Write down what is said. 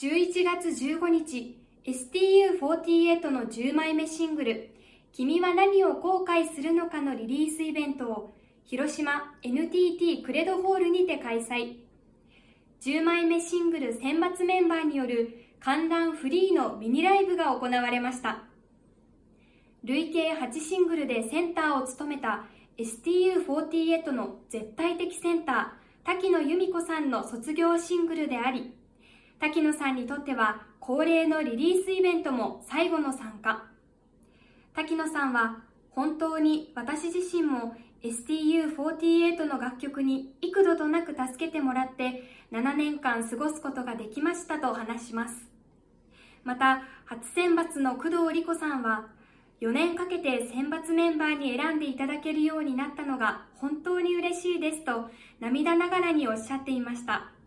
11月15日 STU48 の10枚目シングル「君は何を後悔するのか」のリリースイベントを広島 NTT クレドホールにて開催。10枚目シングル選抜メンバーによる観覧フリーのミニライブが行われました。累計8シングルでセンターを務めた STU48 の絶対的センター滝野由美子さんの卒業シングルであり滝野さんにとっては恒例のリリースイベントも最後の参加。滝野さんは本当に私自身も STU48 の楽曲に幾度となく助けてもらって7年間過ごすことができましたと話します。また初選抜の工藤理子さんは4年かけて選抜メンバーに選んでいただけるようになったのが本当に嬉しいですと涙ながらにおっしゃっていました。